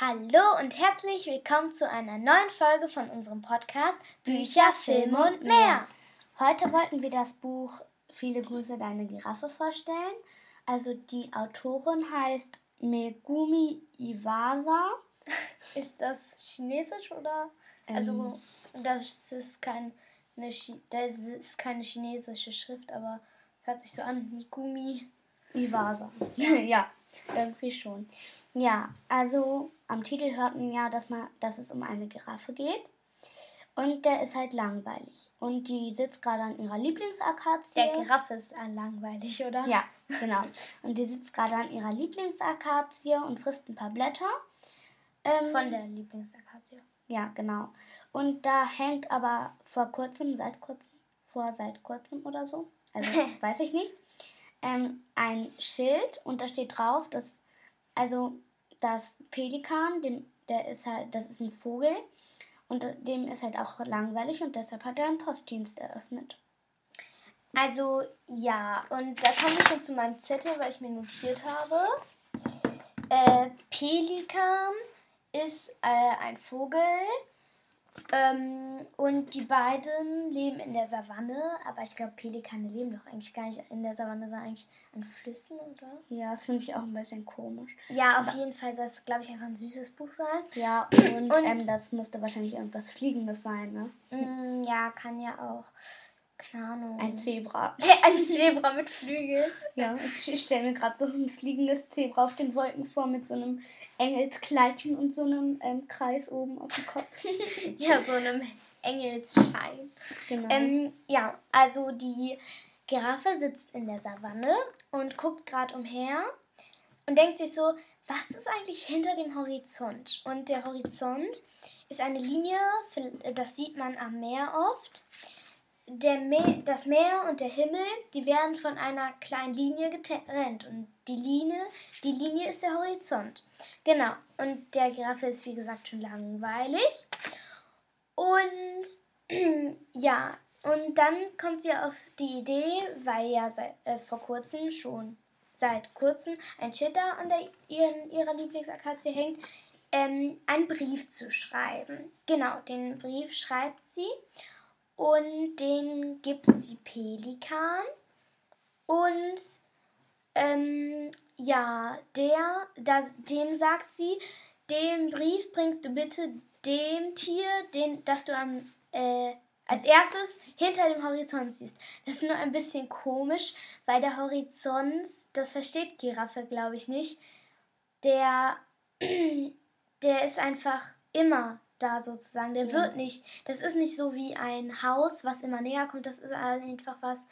Hallo und herzlich willkommen zu einer neuen Folge von unserem Podcast Bücher, Filme und mehr. Heute wollten wir das Buch Viele Grüße deine Giraffe vorstellen. Also die Autorin heißt Megumi Iwasa. Ist das chinesisch oder? Also das ist kein eine Chi das ist keine chinesische Schrift, aber hört sich so an Megumi Iwasa. ja, irgendwie schon. Ja, also am Titel hört man ja, dass, man, dass es um eine Giraffe geht. Und der ist halt langweilig. Und die sitzt gerade an ihrer Lieblingsakazie. Der Giraffe ist langweilig, oder? Ja, genau. Und die sitzt gerade an ihrer Lieblingsakazie und frisst ein paar Blätter. Ähm, Von der Lieblingsakazie. Ja, genau. Und da hängt aber vor kurzem, seit kurzem, vor seit kurzem oder so, also weiß ich nicht, ähm, ein Schild und da steht drauf, dass, also das Pelikan, dem, der ist halt, das ist ein Vogel und dem ist halt auch langweilig und deshalb hat er einen Postdienst eröffnet. Also ja, und da komme ich schon zu meinem Zettel, weil ich mir notiert habe. Äh, Pelikan ist äh, ein Vogel ähm, und die beiden leben in der Savanne, aber ich glaube, Pelikane leben doch eigentlich gar nicht in der Savanne, sondern eigentlich an Flüssen, oder? Ja, das finde ich auch ein bisschen komisch. Ja, auf aber jeden Fall soll es, glaube ich, einfach ein süßes Buch sein. Ja, und, und ähm, das musste wahrscheinlich irgendwas Fliegendes sein, ne? Mm, ja, kann ja auch keine Ahnung. Ein Zebra. Ein Zebra mit Flügeln. Ja, ich stelle mir gerade so ein fliegendes Zebra auf den Wolken vor mit so einem Engelskleidchen und so einem ähm, Kreis oben auf dem Kopf. ja, so einem Engelsschein. Genau. Ähm, ja, also die Giraffe sitzt in der Savanne und guckt gerade umher und denkt sich so, was ist eigentlich hinter dem Horizont? Und der Horizont ist eine Linie, das sieht man am Meer oft Meer, das Meer und der Himmel, die werden von einer kleinen Linie getrennt. Und die Linie, die Linie ist der Horizont. Genau. Und der Giraffe ist, wie gesagt, schon langweilig. Und ja, und dann kommt sie auf die Idee, weil ja seit, äh, vor kurzem schon seit kurzem ein Schild da an der, ihren, ihrer Lieblingsakazie hängt, ähm, einen Brief zu schreiben. Genau, den Brief schreibt sie und den gibt sie Pelikan. Und ähm, ja, der, das, dem sagt sie, den Brief bringst du bitte dem Tier, den, das du am, äh, als erstes hinter dem Horizont siehst. Das ist nur ein bisschen komisch, weil der Horizont, das versteht Giraffe, glaube ich, nicht. Der, der ist einfach immer da sozusagen. Der ja. wird nicht, das ist nicht so wie ein Haus, was immer näher kommt. Das ist einfach was,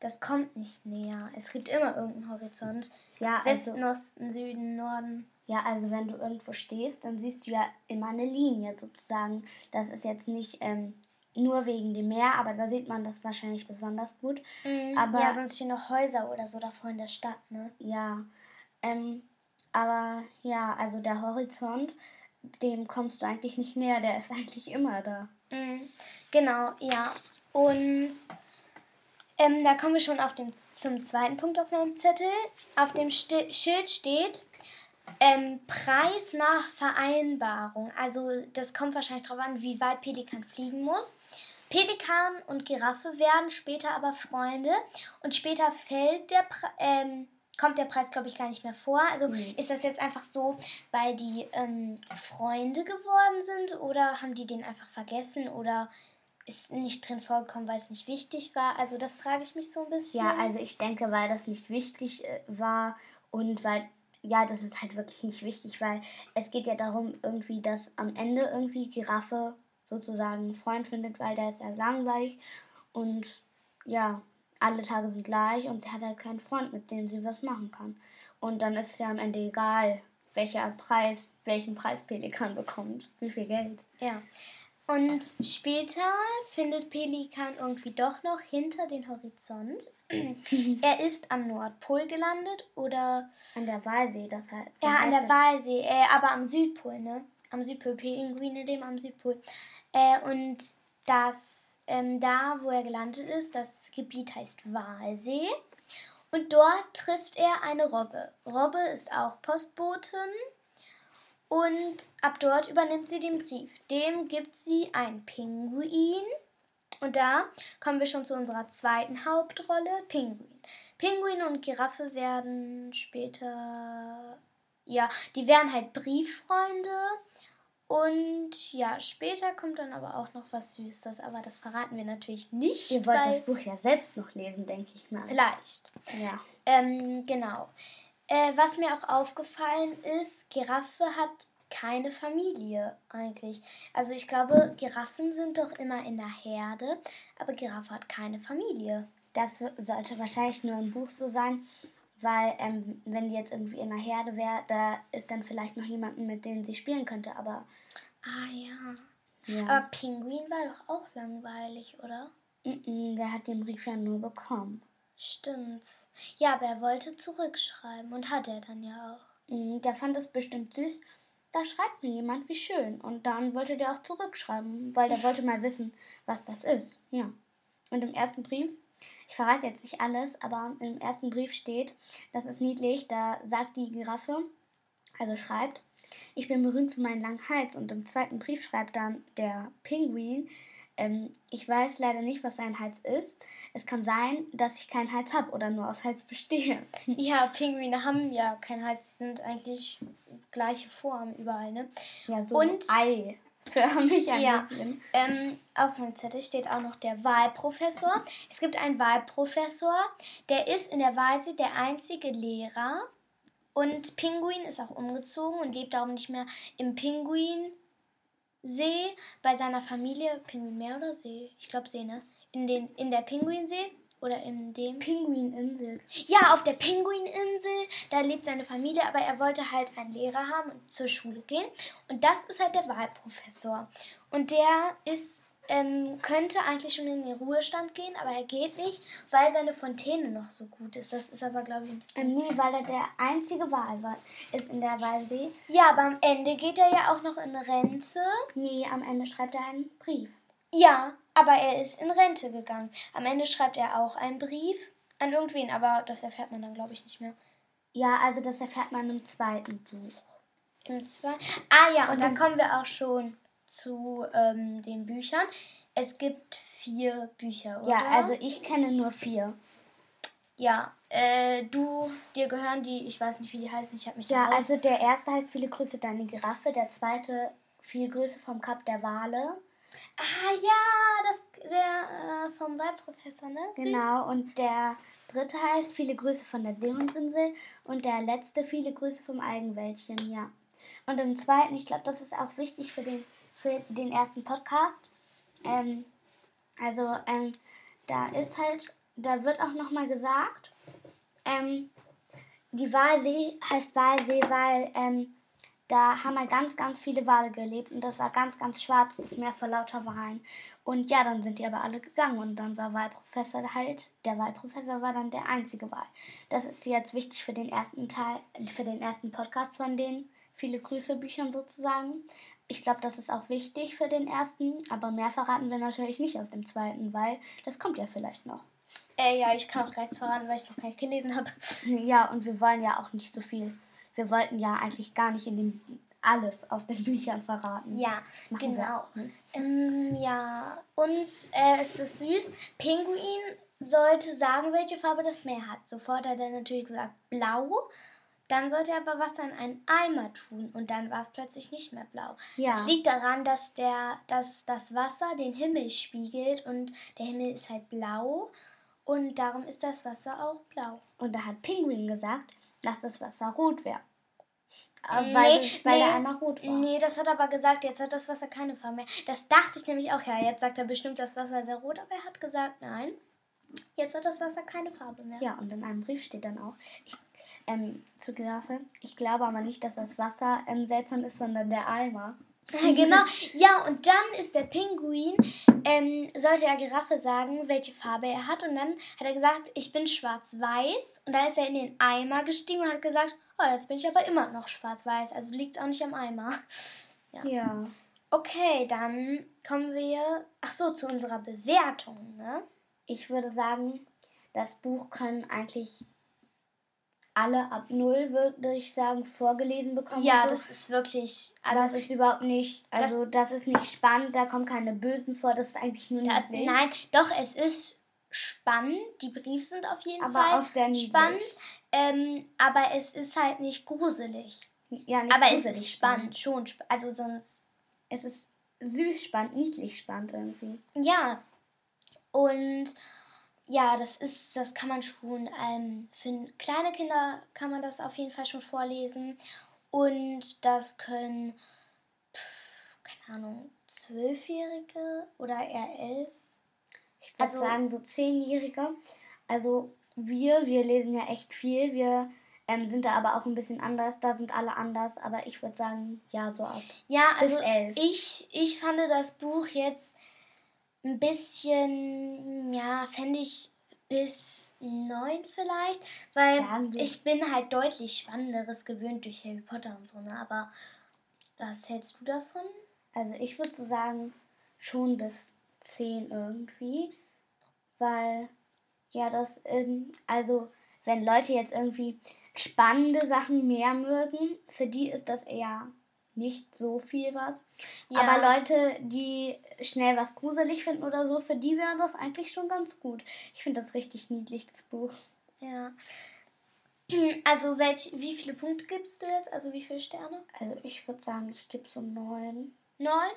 das kommt nicht näher. Es gibt immer irgendeinen Horizont. Ja, Westen, also, Osten, Süden, Norden. Ja, also wenn du irgendwo stehst, dann siehst du ja immer eine Linie sozusagen. Das ist jetzt nicht ähm, nur wegen dem Meer, aber da sieht man das wahrscheinlich besonders gut. Mhm, aber, ja, sonst stehen noch Häuser oder so davor in der Stadt, ne? Ja. Ähm, aber ja, also der Horizont dem kommst du eigentlich nicht näher, der ist eigentlich immer da. Mhm. Genau, ja. Und ähm, da kommen wir schon auf den, zum zweiten Punkt auf meinem Zettel. Auf dem St Schild steht ähm, Preis nach Vereinbarung. Also das kommt wahrscheinlich darauf an, wie weit Pelikan fliegen muss. Pelikan und Giraffe werden später aber Freunde und später fällt der Pre ähm, kommt der Preis, glaube ich, gar nicht mehr vor. Also mhm. ist das jetzt einfach so, weil die ähm, Freunde geworden sind oder haben die den einfach vergessen oder ist nicht drin vorgekommen, weil es nicht wichtig war? Also das frage ich mich so ein bisschen. Ja, also ich denke, weil das nicht wichtig äh, war und weil ja, das ist halt wirklich nicht wichtig, weil es geht ja darum, irgendwie, dass am Ende irgendwie Giraffe sozusagen einen Freund findet, weil der ist ja langweilig und ja, alle Tage sind gleich und sie hat halt keinen Freund, mit dem sie was machen kann. Und dann ist es ja am Ende egal, welcher Preis, welchen Preis Pelikan bekommt, wie viel Geld. Ja. Und später findet Pelikan irgendwie doch noch hinter den Horizont. er ist am Nordpol gelandet oder an der Walsee, das heißt. ja, an der Walsee, äh, aber am Südpol, ne? Am Südpol, Pinguine dem am Südpol. Äh, und das ähm, da, wo er gelandet ist, das Gebiet heißt Walsee. Und dort trifft er eine Robbe. Robbe ist auch Postbotin. Und ab dort übernimmt sie den Brief. Dem gibt sie ein Pinguin. Und da kommen wir schon zu unserer zweiten Hauptrolle, Pinguin. Pinguin und Giraffe werden später, ja, die werden halt Brieffreunde. Und ja, später kommt dann aber auch noch was Süßes, aber das verraten wir natürlich nicht. Ihr wollt das Buch ja selbst noch lesen, denke ich mal. Vielleicht. Ja. Ähm, genau. Äh, was mir auch aufgefallen ist, Giraffe hat keine Familie eigentlich. Also ich glaube, Giraffen sind doch immer in der Herde, aber Giraffe hat keine Familie. Das sollte wahrscheinlich nur im Buch so sein, weil ähm, wenn die jetzt irgendwie in der Herde wäre, da ist dann vielleicht noch jemanden, mit dem sie spielen könnte, aber... Ah ja. Ja. Aber Pinguin war doch auch langweilig, oder? -mm, der hat den Brief ja nur bekommen. Stimmt. Ja, aber er wollte zurückschreiben und hat er dann ja auch. Mm, Der fand es bestimmt süß. Da schreibt mir jemand, wie schön. Und dann wollte der auch zurückschreiben, weil der wollte mal wissen, was das ist. Ja. Und im ersten Brief, ich verrate jetzt nicht alles, aber im ersten Brief steht, das ist niedlich, da sagt die Giraffe, also schreibt, ich bin berühmt für meinen langen Hals. Und im zweiten Brief schreibt dann der Pinguin, ähm, ich weiß leider nicht, was ein Hals ist. Es kann sein, dass ich keinen Hals habe oder nur aus Hals bestehe. Ja, Pinguine haben ja keinen Hals, sie sind eigentlich gleiche Form überall, ne? Ja, so Und- Ei. Für mich ein Ja. bisschen. Ähm, auf meinem Zettel steht auch noch der Wahlprofessor. Es gibt einen Wahlprofessor, der ist in der Weise der einzige Lehrer. Und Pinguin ist auch umgezogen und lebt darum nicht mehr im Pinguinsee bei seiner Familie. Pinguin Meer oder See? Ich glaube See, ne? In, den, in der Pinguinsee oder in dem. Pinguininsel. Ja, auf der Pinguininsel, da lebt seine Familie, aber er wollte halt einen Lehrer haben und zur Schule gehen. Und das ist halt der Wahlprofessor. Und der ist, ähm, könnte eigentlich schon in den Ruhestand gehen, aber er geht nicht, weil seine Fontäne noch so gut ist. Das ist aber, glaube ich, ein bisschen. Ähm, nee, weil er der einzige Wahl war, ist in der Walsee. Ja, aber am Ende geht er ja auch noch in Rente. Nee, am Ende schreibt er einen Brief. Ja, aber er ist in Rente gegangen. Am Ende schreibt er auch einen Brief an irgendwen, aber das erfährt man dann, glaube ich, nicht mehr. Ja, also das erfährt man im zweiten Buch. Im zwei. Ah ja, und dann kommen wir auch schon zu ähm, den Büchern. Es gibt vier Bücher, oder? Ja, also ich kenne nur vier. Ja, äh, du, dir gehören die, ich weiß nicht, wie die heißen, ich habe mich Ja, also der erste heißt Viele Grüße, deine Giraffe. Der zweite Viel Grüße vom Kap der Wale. Ah ja, das, der äh, vom Wahlprofessor, ne? Süß. Genau. Und der dritte heißt Viele Grüße von der Seehundsinsel. Und der letzte Viele Grüße vom Algenwäldchen, ja. Und im zweiten, ich glaube, das ist auch wichtig für den, für den ersten Podcast. Ähm, also, ähm, da ist halt, da wird auch nochmal gesagt, ähm, die Walsee heißt Walsee, weil ähm, da haben halt ganz, ganz viele Wale gelebt und das war ganz, ganz schwarz, das Meer vor lauter Walen. Und ja, dann sind die aber alle gegangen und dann war Wahlprofessor halt, der Wahlprofessor war dann der einzige Wahl. Das ist jetzt wichtig für den ersten Teil, für den ersten Podcast von den viele Grüße Büchern sozusagen. Ich glaube, das ist auch wichtig für den ersten, aber mehr verraten wir natürlich nicht aus dem zweiten, weil das kommt ja vielleicht noch. Äh, ja, ich kann auch gleich verraten, weil ich es noch gar nicht gelesen habe. Ja, und wir wollen ja auch nicht so viel. Wir wollten ja eigentlich gar nicht in den alles aus den Büchern verraten. Ja, machen wir genau. Ähm, ja, uns äh, ist es süß. Pinguin sollte sagen, welche Farbe das Meer hat. Sofort hat er natürlich gesagt blau. Dann sollte er aber Wasser in einen Eimer tun und dann war es plötzlich nicht mehr blau. Ja. Das liegt daran, dass, der, dass das Wasser den Himmel spiegelt und der Himmel ist halt blau und darum ist das Wasser auch blau. Und da hat Pinguin gesagt, dass das Wasser rot wäre. Äh, Nee, Weil, weil nee, der Eimer rot war. Nee, das hat er aber gesagt, jetzt hat das Wasser keine Farbe mehr. Das dachte ich nämlich auch, ja, jetzt sagt er bestimmt, das Wasser wäre rot, aber er hat gesagt, nein, jetzt hat das Wasser keine Farbe mehr. Ja, und in einem Brief steht dann auch, ich, ähm, zu Giraffe, ich glaube aber nicht, dass das Wasser ähm, seltsam ist, sondern der Eimer. genau. Ja, und dann ist der Pinguin, ähm, sollte er Giraffe sagen, welche Farbe er hat. Und dann hat er gesagt, ich bin schwarz-weiß. Und dann ist er in den Eimer gestiegen und hat gesagt, oh, jetzt bin ich aber immer noch schwarz-weiß. Also liegt es auch nicht am Eimer. Ja. Ja. Okay, dann kommen wir, ach so, zu unserer Bewertung, ne? Ich würde sagen, das Buch können eigentlich alle ab null, würde ich sagen, vorgelesen bekommen. Ja, so. das ist wirklich. Also das ist überhaupt nicht. Also, das, das, ist nicht spannend, da kommen keine Bösen vor, das ist eigentlich nur da, niedlich. Nein, doch, es ist spannend. Die Briefe sind auf jeden aber Fall auch sehr niedlich. spannend. Ähm, aber es ist halt nicht gruselig. Ja, nicht aber gruselig es ist spannend, spannend. schon. Also sonst. Es ist süß spannend, niedlich spannend irgendwie. Ja. Und ja, das ist, das kann man schon, ähm, für kleine Kinder kann man das auf jeden Fall schon vorlesen. Und das können, pff, keine Ahnung, Zwölfjährige oder eher elf. Ich würde also, sagen, so Zehnjährige. Also wir, wir lesen ja echt viel. Wir ähm, sind da aber auch ein bisschen anders. Da sind alle anders. Aber ich würde sagen, ja, so ab. Ja, also bis elf. Ich, ich fand das Buch jetzt ein bisschen, ja, fände ich bis neun vielleicht, weil ich bin halt deutlich Spannenderes gewöhnt durch Harry Potter und so, ne? Aber was hältst du davon? Also ich würde so sagen, schon bis zehn irgendwie, weil ja das, ähm, also wenn Leute jetzt irgendwie spannende Sachen mehr mögen, für die ist das eher nicht so viel was. Ja. Aber Leute, die schnell was gruselig finden oder so, für die wäre das eigentlich schon ganz gut. Ich finde das richtig niedlich, das Buch. Ja. Also welch, wie viele Punkte gibst du jetzt? Also wie viele Sterne? Also ich würde sagen, ich gebe so neun. Neun?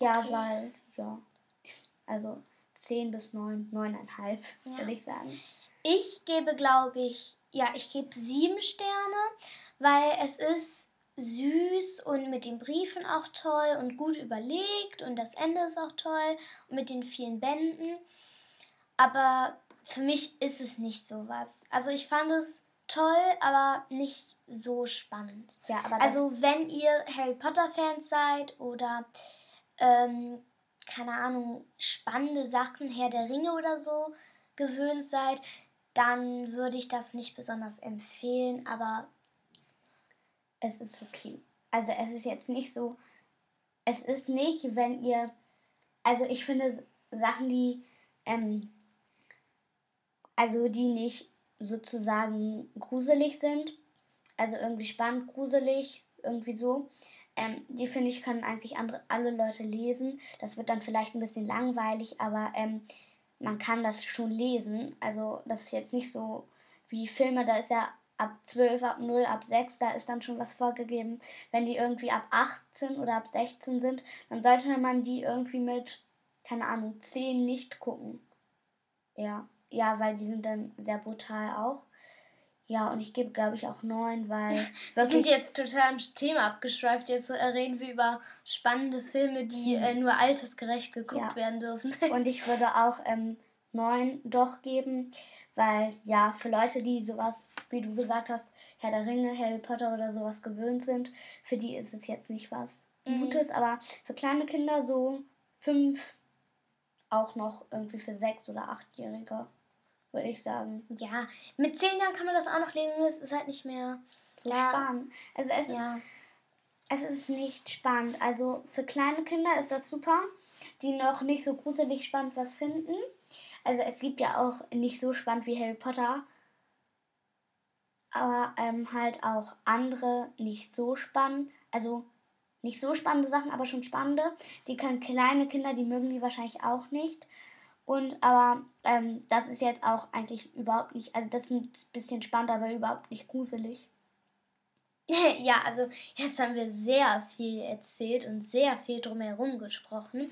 Ja, okay. weil, ja. Also zehn bis neun, neuneinhalb, ja. würde ich sagen. Ich gebe, glaube ich, ja, ich gebe sieben Sterne, weil es ist süß und mit den Briefen auch toll und gut überlegt und das Ende ist auch toll und mit den vielen Bänden. Aber für mich ist es nicht so was. Also ich fand es toll, aber nicht so spannend. Ja, aber also wenn ihr Harry Potter Fans seid oder ähm, keine Ahnung spannende Sachen Herr der Ringe oder so gewöhnt seid, dann würde ich das nicht besonders empfehlen. Aber es ist okay. Also es ist jetzt nicht so, es ist nicht, wenn ihr, also ich finde Sachen, die, ähm, also die nicht sozusagen gruselig sind, also irgendwie spannend, gruselig, irgendwie so, ähm, die finde ich, können eigentlich andere, alle Leute lesen. Das wird dann vielleicht ein bisschen langweilig, aber ähm, man kann das schon lesen. Also das ist jetzt nicht so wie Filme, da ist ja ab 12, ab 0, ab 6, da ist dann schon was vorgegeben. Wenn die irgendwie ab 18 oder ab 16 sind, dann sollte man die irgendwie mit, keine Ahnung, 10 nicht gucken. Ja, ja, weil die sind dann sehr brutal auch. Ja, und ich gebe, glaube ich, auch 9, weil. Wir sind jetzt total am Thema abgeschweift. Jetzt reden wir über spannende Filme, die hm. äh, nur altersgerecht geguckt ja. werden dürfen. und ich würde auch ähm, 9 doch geben, weil ja, für Leute, die sowas, wie du gesagt hast, Herr der Ringe, Harry Potter oder sowas gewöhnt sind, für die ist es jetzt nicht was mhm. Gutes, aber für kleine Kinder so 5, auch noch irgendwie für 6 oder 8-Jährige, würde ich sagen. Ja, mit 10 Jahren kann man das auch noch lesen, nur es ist halt nicht mehr so ja. spannend. Also es, ja. es ist nicht spannend. Also für kleine Kinder ist das super, die noch nicht so gruselig spannend was finden. Also es gibt ja auch nicht so spannend wie Harry Potter, aber ähm, halt auch andere nicht so spannend. Also nicht so spannende Sachen, aber schon spannende. Die können kleine Kinder, die mögen die wahrscheinlich auch nicht. Und aber ähm, das ist jetzt auch eigentlich überhaupt nicht, also das ist ein bisschen spannend, aber überhaupt nicht gruselig. ja, also jetzt haben wir sehr viel erzählt und sehr viel drumherum gesprochen.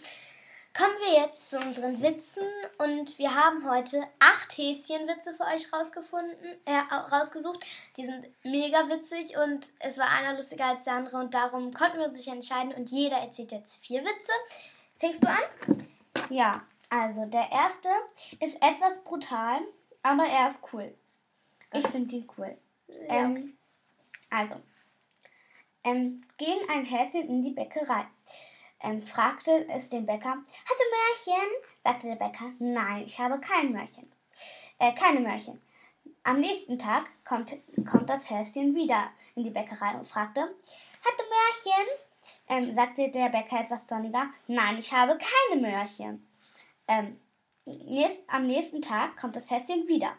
Kommen wir jetzt zu unseren Witzen und wir haben heute acht Häschenwitze für euch rausgefunden, äh, rausgesucht. Die sind mega witzig und es war einer lustiger als der andere und darum konnten wir uns nicht entscheiden und jeder erzählt jetzt vier Witze. Fängst du an? Ja, also der erste ist etwas brutal, aber er ist cool. Ich finde ihn cool. Ja. Ähm, also, ähm, ging ein Häschen in die Bäckerei ähm, fragte es den Bäcker. Hast du Mörchen? sagte der Bäcker. Nein, ich habe kein Mörchen. Äh, keine Mörchen. Am nächsten Tag kommt, kommt das Häschen wieder in die Bäckerei und fragte, Hat du Mörchen? Ähm, sagte der Bäcker etwas sonniger. Nein, ich habe keine Mörchen. Ähm, nächst, am nächsten Tag kommt das Häschen wieder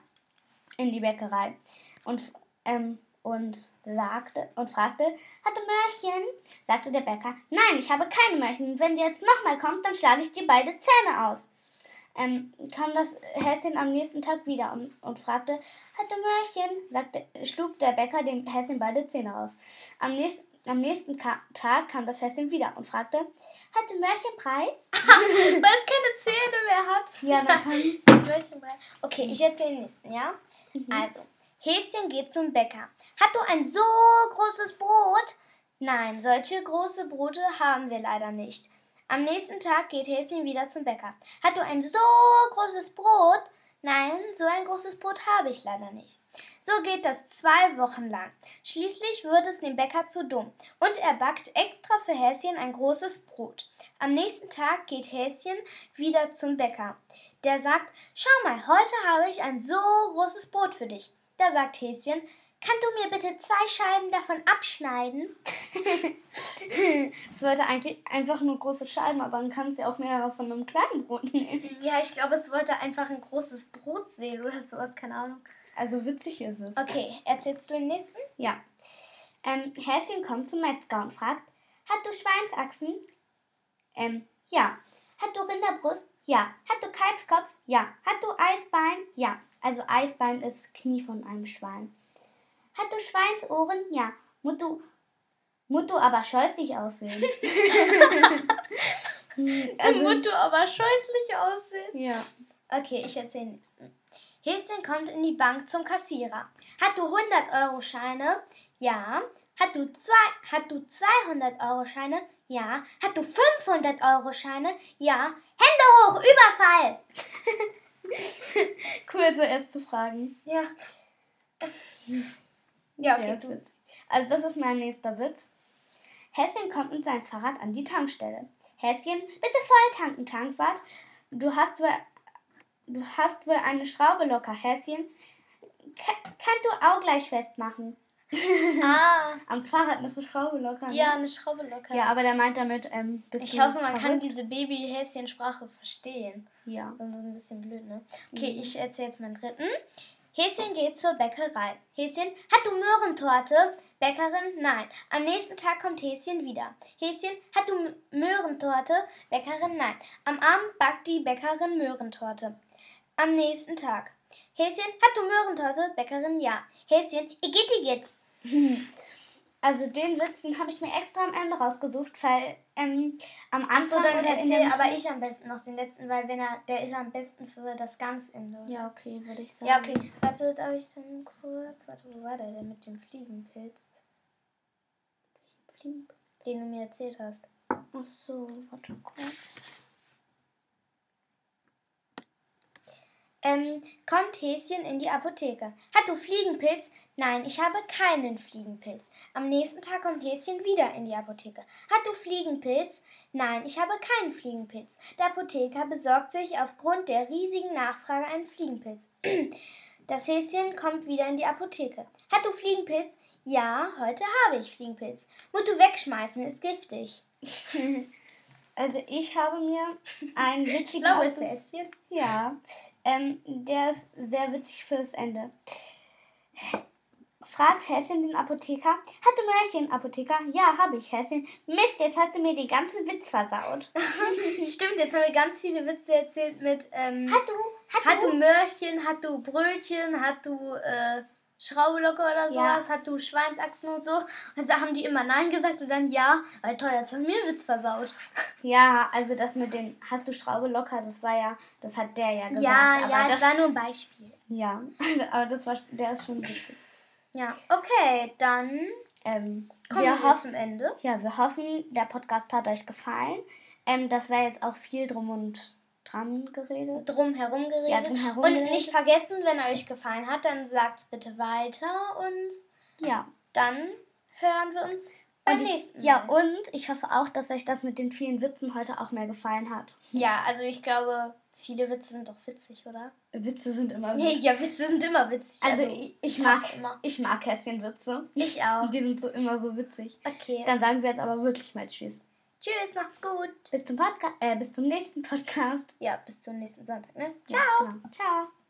in die Bäckerei und, ähm, und sagte und fragte, hat du Mörchen? sagte der Bäcker, nein, ich habe keine Mörchen. Wenn du jetzt nochmal kommst, dann schlage ich dir beide Zähne aus. Ähm, kam das Häschen am nächsten Tag wieder und, und fragte, hat du Mörchen? sagte, schlug der Bäcker dem Häschen beide Zähne aus. Am nächsten, am nächsten Ka Tag kam das Häschen wieder und fragte, hat du Mörchenbrei? Weil es keine Zähne mehr hat. Ja, dann kann Mörchenbrei. Okay, ich erzähle den nächsten, ja? Also, Häschen geht zum Bäcker. Hat du ein so großes Brot? Nein, solche große Brote haben wir leider nicht. Am nächsten Tag geht Häschen wieder zum Bäcker. Hat du ein so großes Brot? Nein, so ein großes Brot habe ich leider nicht. So geht das zwei Wochen lang. Schließlich wird es dem Bäcker zu dumm und er backt extra für Häschen ein großes Brot. Am nächsten Tag geht Häschen wieder zum Bäcker. Der sagt, schau mal, heute habe ich ein so großes Brot für dich. Da sagt Häschen, kannst du mir bitte zwei Scheiben davon abschneiden? Es wollte eigentlich einfach nur große Scheiben, aber dann kannst du ja auch mehrere von einem kleinen Brot nehmen. Ja, ich glaube, es wollte einfach ein großes Brot sehen oder sowas, keine Ahnung. Also witzig ist es. Okay, erzählst du den nächsten? Ja. Ähm, Häschen kommt zum Metzger und fragt, hat du Schweinsachsen? Ähm, ja. Hat du Rinderbrust? Ja. Hat du Kalbskopf? Ja. Hat du Eisbein? Ja. Also Eisbein ist Knie von einem Schwein. Hat du Schweinsohren? Ja. Musst du, musst du aber scheußlich aussehen. Also, Musst du aber scheußlich aussehen. ja. Okay, ich erzähle den nächsten. Häschen kommt in die Bank zum Kassierer. Hat du 100-Euro-Scheine? Ja. Hat du, zwei, hat du 200-Euro-Scheine? Ja. Hat du 500-Euro-Scheine? Ja. Hände hoch, Überfall! Cool, zuerst zu fragen. Ja. Ja, Der okay. ist witzig. Also das ist mein nächster Witz. Häschen kommt mit seinem Fahrrad an die Tankstelle. Häschen, bitte voll tanken, Tankwart. Du hast wohl, du hast wohl eine Schraube locker, Häschen. Ka kannst du auch gleich festmachen. Ah, Am Fahrrad eine Schraube locker. ne? ja, eine Schraube locker. Ja, aber der meint damit, ähm, Ich hoffe, man kann verrückt? diese Baby-Häschen-Sprache verstehen. Ja. Sonst ist ein bisschen blöd, ne? Okay, ich erzähle jetzt meinen dritten. Häschen geht zur Bäckerei. Häschen, hat du Möhrentorte? Bäckerin, nein. Am nächsten Tag kommt Häschen wieder. Häschen, hat du Möhrentorte? Bäckerin, nein. Am Abend backt die Bäckerin Möhrentorte. Am nächsten Tag. Häschen, hat du Möhrentorte? Bäckerin, ja. Häschen, igitt, igitt. Also den Witz, den habe ich mir extra am Ende rausgesucht, weil ähm, am Anfang Achso, dann oder in erzähl dem aber ich am besten noch den letzten, weil wenn er, der ist am besten für das Ganzende. Ja, okay, würde ich sagen. Ja, okay. Warte, darf ich dann kurz. Warte, wo war der denn mit dem Fliegenpilz, Fliegen- den du mir erzählt hast? Ach so, warte kurz. Ähm, kommt Häschen in die Apotheke. Hat du Fliegenpilz? Nein, ich habe keinen Fliegenpilz. Am nächsten Tag kommt Häschen wieder in die Apotheke. Hat du Fliegenpilz? Nein, ich habe keinen Fliegenpilz. Der Apotheker besorgt sich aufgrund der riesigen Nachfrage einen Fliegenpilz. Das Häschen kommt wieder in die Apotheke. Hat du Fliegenpilz? Ja, heute habe ich Fliegenpilz. Musst du wegschmeißen, ist giftig. Also ich habe mir einen witzigen Schlaues Häschen. Ja, ähm, der ist sehr witzig fürs Ende. Fragt Häschen den Apotheker. Hat du Märchen, Apotheker? Ja, habe ich, Häschen. Mist, jetzt hast du mir den ganzen Witz versaut. Stimmt, jetzt haben wir ganz viele Witze erzählt mit ähm, Hat du, hat, hat du, du Möhrchen, hat du Brötchen, hat du äh, Schraubelocke oder sowas, hat du Schweinsachsen und so. Also haben die immer Nein gesagt und dann ja, weil teuer, jetzt haben wir einen Witz versaut. Ja, also das mit den Hast du Schraube locker, das war ja, das hat der ja gesagt. ja, aber ja, das, das war nur ein Beispiel. ja, aber das war, der ist schon witzig. Ja, okay, dann Ähm, kommen wir wir, hoffen, zum Ende. Ja, wir hoffen, der Podcast hat euch gefallen. Ähm, das war jetzt auch viel drum und dran geredet. Drum herum geredet. Ja, drum herum und geredet. nicht vergessen, wenn er euch gefallen hat, dann sagt's bitte weiter und Ja. dann hören wir uns beim Und ich, nächsten ja, Mal. und ich hoffe auch, dass euch das mit den vielen Witzen heute auch mehr gefallen hat. Ja, also ich glaube, viele Witze sind doch witzig, oder? Witze sind immer Nee, ja, Witze sind immer witzig. Also, ich, ich fast mag immer. ich mag Kästchenwitze. Ich auch. Die sind so immer so witzig. Okay. Dann sagen wir jetzt aber wirklich mal Tschüss. Tschüss, macht's gut. Bis zum Podcast, äh, bis zum nächsten Podcast. Ja, bis zum nächsten Sonntag, ne? Ja, genau. Ciao.